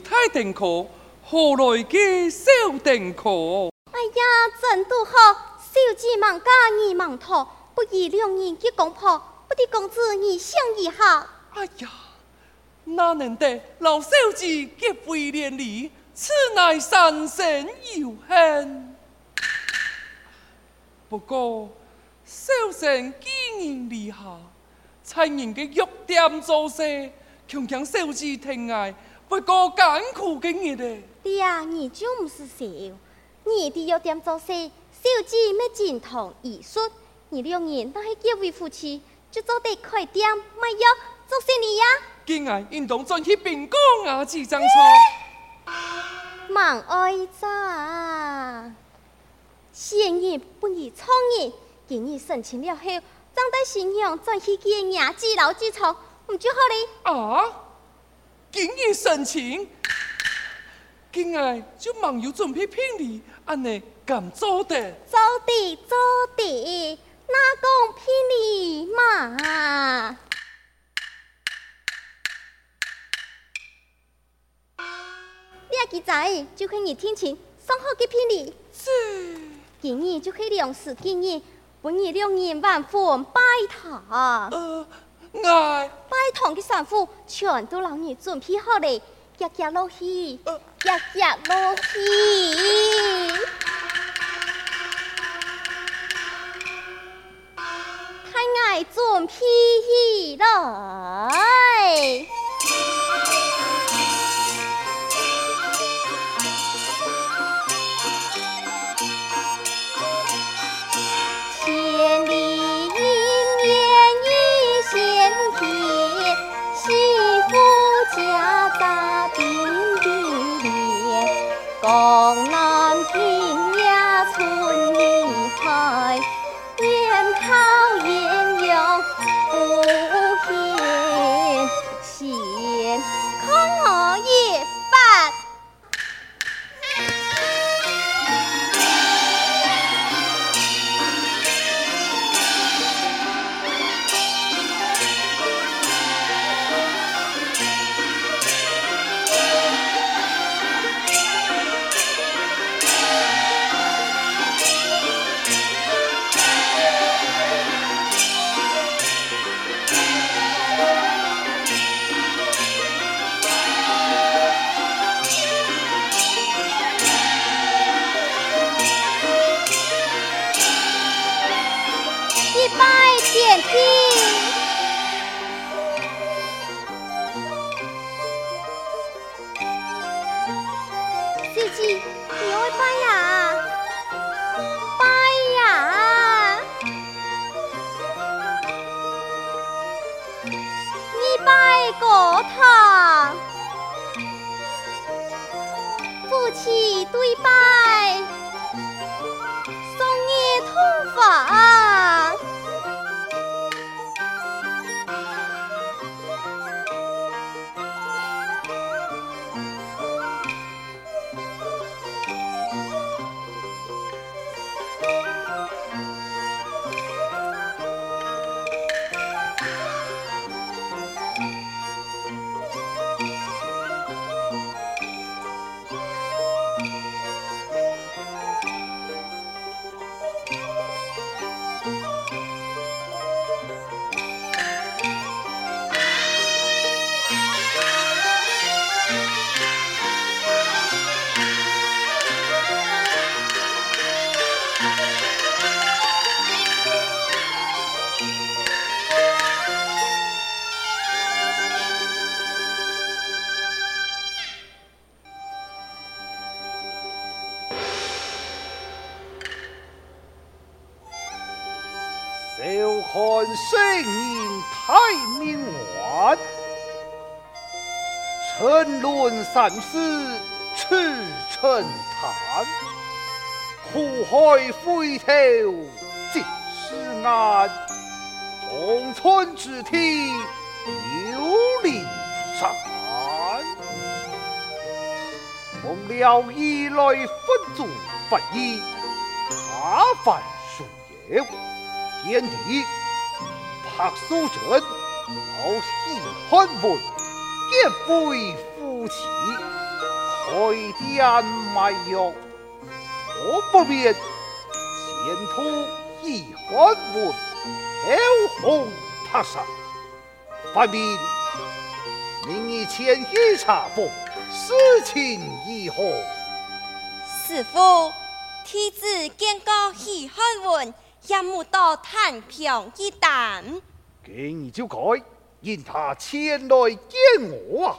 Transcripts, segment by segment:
太定可，何来嘅小定可？哎呀，真都好，小姐忙家儿忙托，不宜两人结公婆，不得公子你想一下。哎呀，哪能得老小姐结为连理，此乃三生有幸。不过，小生几年离下，才人嘅玉点做事，强强小姐疼爱。不过艰苦嘅日子，爹啊，你就唔是小，你哋要点做事，小姐咩精通艺术，你两人都系结为夫妻，就做得开店卖药做生意呀。今日应当转去并工啊，几张错。忙爱咋，先日不宜创业，今日申请了后，张大新娘转去见伢子老子错，唔就好哩。啊？今日申请，今日就忙有准备聘礼，安尼敢做的？做的做的，哪讲聘礼嘛？你要记载，就可以听清，送好嘅聘礼。是。今日就可以两时见日，本日两人万分拜堂。呃。爱。拜堂的衫裤全都让你准备好了，夹夹落去，夹夹落去，太爱准备来。拜呀，拜呀，你拜过堂，夫妻对拜。人太明晚，沉沦三世赤尘叹，苦海回头尽是岸，中村之体有灵山，奉了以来分组法医，他犯数有。天地柏树镇，老戏汉文，结为夫妻，开店卖药，我不免前途戏汉文，后红塔山，分明明以前一查封，事情如何？师父，弟子见过喜欢文。也无到太平一担，今日就该引他前来见我啊！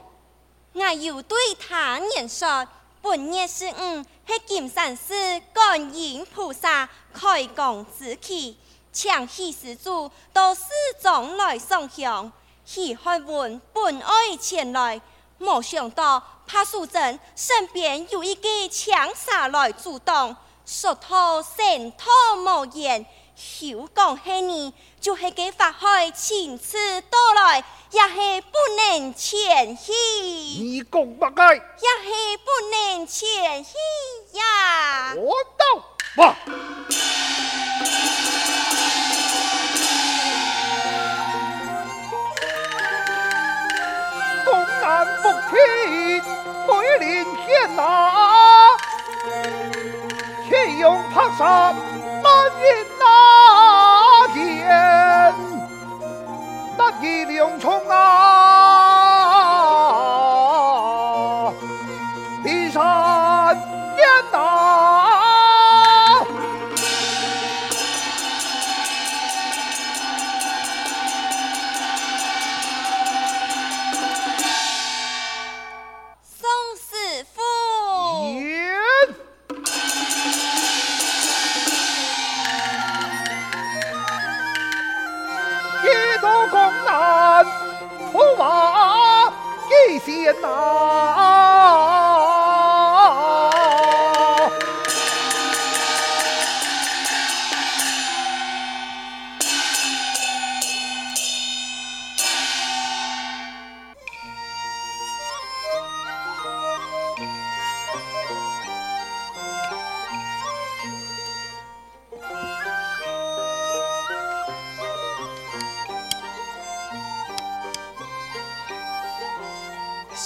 我又对他言说，本月十五系金山寺观音菩萨开光之期，请喜施主到寺中来上香。喜汉文本爱前来，没想到柏树镇身边有一个强煞来阻挡。说他神通无言，休讲系你，就系给法海亲自到来，也系不能前去。你讲乜嘢？也系不能前去呀。我到哇！东南风天，桂林天哪。天用帕沙满云一两重啊，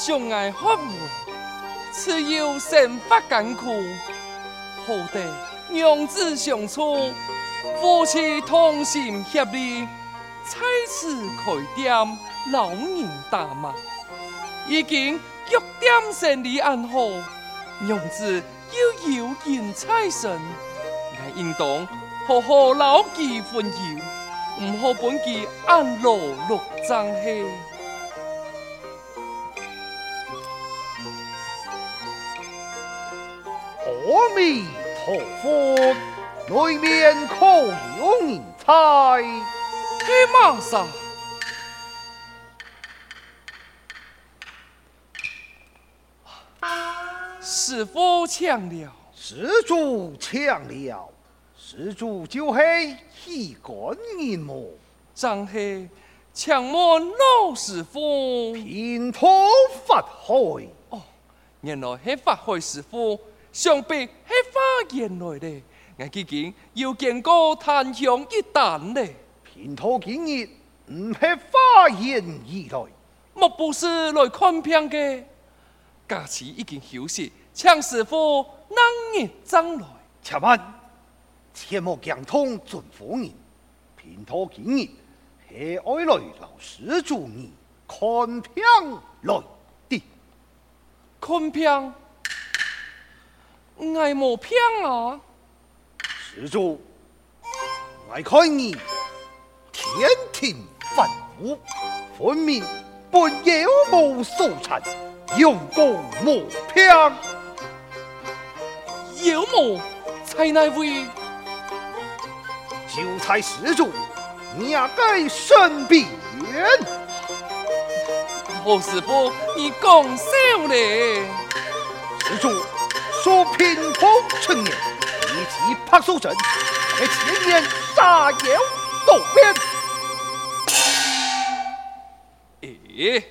相爱法门，此有生发艰苦，好得娘子相助，夫妻同心协力，在此开店，老人大卖，已经六点生意安好，娘子又有缘在身，我应当好好牢记分忧，唔好本记安乐乐章嘿。弥陀佛，内面可有人才？黑马上，师父请了。施主请了。施主就系戏观音么？正系请问老师父。平头法海。哦，原来系法海师父。想必系花言来的，我最近又见过檀香一担呢。平头今日唔系花言而来，莫不是来看病嘅？假期已经休息，请师傅能日将来。且慢，切莫惊动尊夫人。平头今日系爱来老施主你看病来的，看病。我冇骗啊！施主，我看你天庭反腐，分明本有谋所产，有功莫骗。有谋在哪位？就才施主你也该身边。何师傅，你讲笑咧？施主说平风陈年，以及柏寿镇，在前年杀妖多变。诶，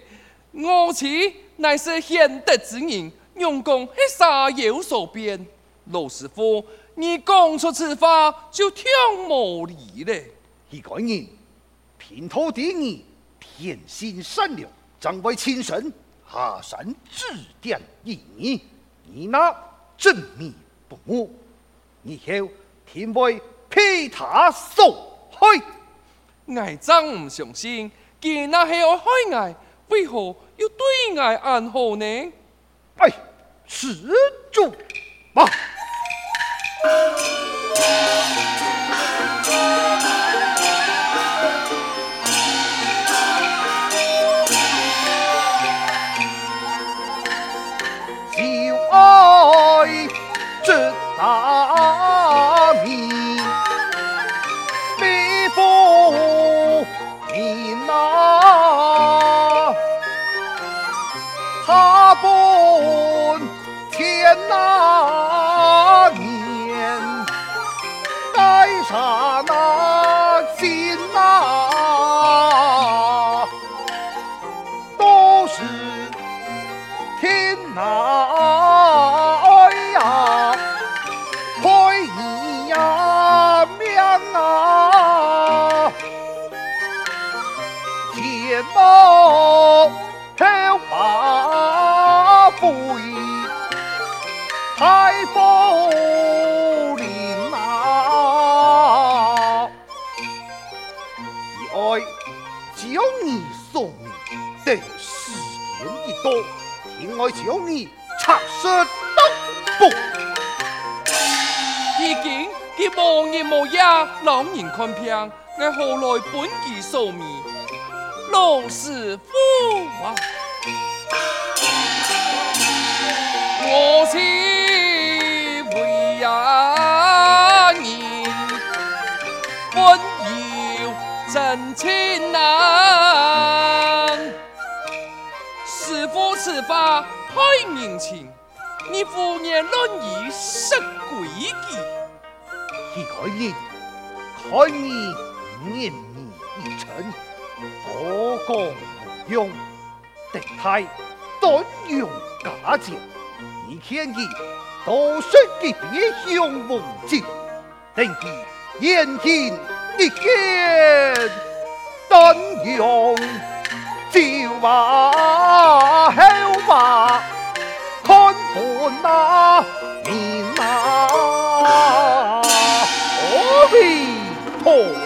我此乃是贤德之人，用功去杀妖所变。老师傅，你讲出此话就挺无理咧。一个人平头第二，天性善良。正为亲生，下山指点一二，你那正面不睦，以后天会被他所害。爱真唔相信，既然那系要害爱，为何要对爱暗好呢？哎，施主嘛。无日无夜，老人看病，我何来本其寿命？老师傅啊，我妻为人本有真情难，师傅此法。太年轻，你胡言乱语失规矩。一个人看你年年已成，何讲用？德泰断用假借，你看佢都说佢别向王子，等佢言听一见断用。就话后话，看破那 Oh.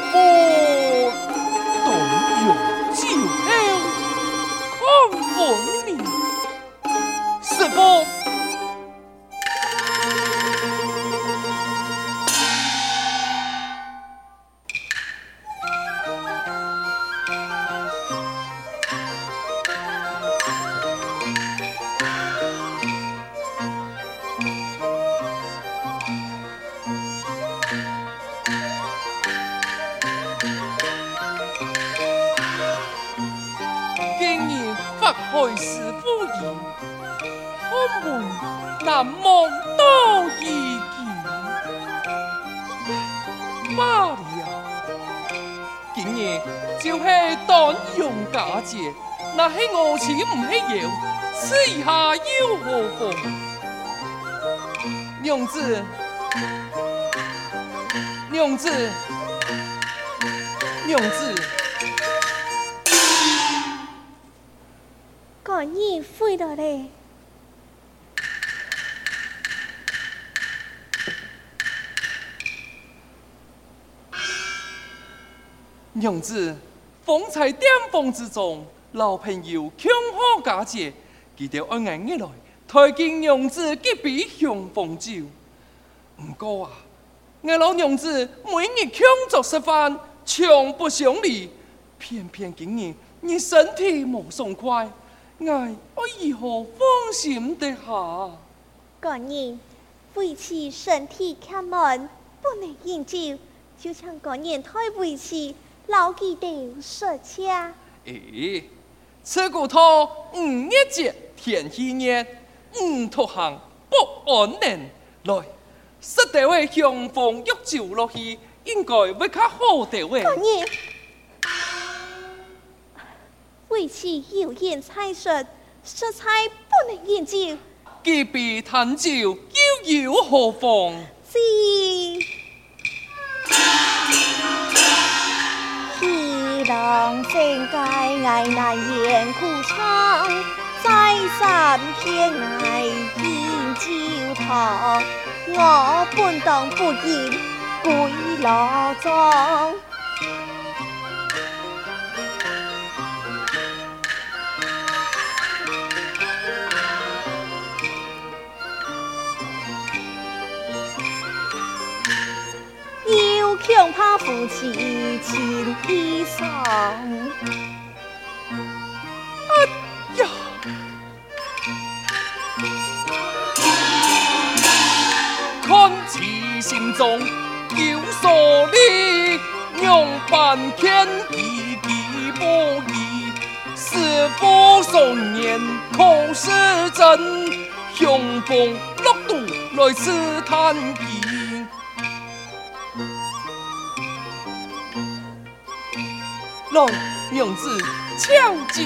门难望多意见。妈呀！今日就是断用假借，那系我钱唔系要，此下又何妨？娘子，娘子，娘子。你飞到嘞！娘子，风采巅峰之中，老朋友强好佳节，记得按俺一来，推荐娘子几杯雄凤酒。唔过啊，我老娘子每日强作食饭，从不想离，偏偏今日你身体冇爽快。我我如何放心得下？个人为其身体欠闷，不能饮酒，就像个人太为其老记得说车。诶，此骨头五月节天气热，五独行不安宁。来，说地位雄风欲照落去，应该会较好地位。为此有言猜说，食菜不能饮酒，举杯叹酒，又有何妨？是。一郎正街爱难言苦肠，在山偏爱饮酒汤。我半当不饮归老庄。恐怕夫妻情意深。哎呀！看其心中有所理，让半天一地不移，是否双眼可是真？雄风六度来试探疑。来，娘子抢酒。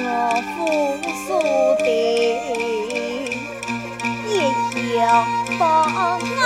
我父苏的也要放娘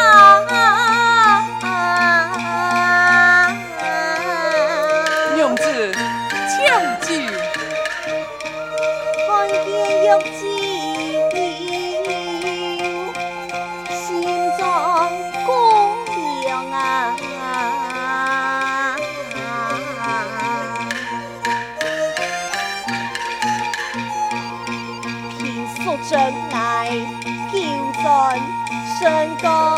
神功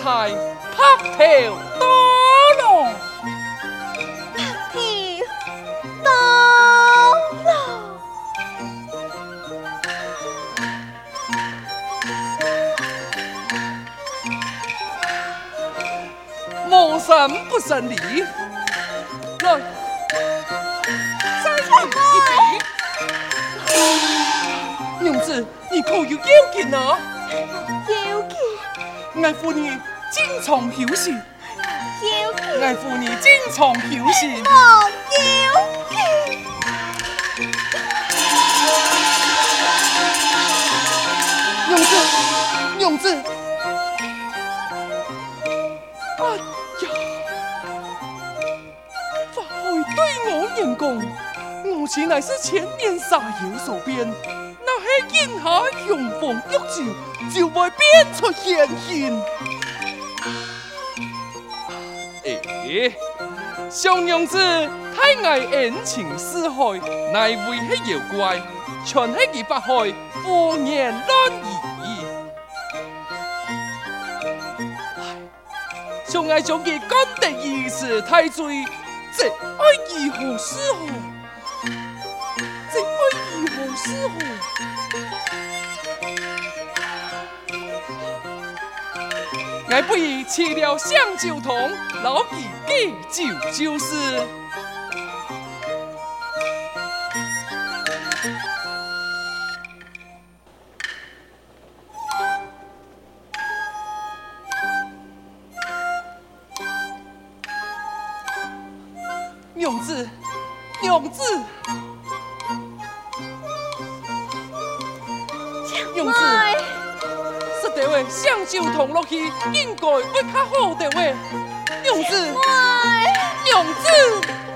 机无财白头。三不胜礼，来，再敬一杯。娘子，你可有要紧啊？爱妇女经常休息。爱妇女经常休息。娘子，娘子。母亲乃是千年杀妖所变，那是眼下雄风欲酒，就会变出现形。诶，小娘子太爱恩情似海，乃为系妖怪，全系几百害，胡言乱语。相爱将其干的意思太醉。这爱如何是好？为父师父，那不如痴了。香酒堂，牢记祭酒旧事。应该要较好的话，娘子，娘子。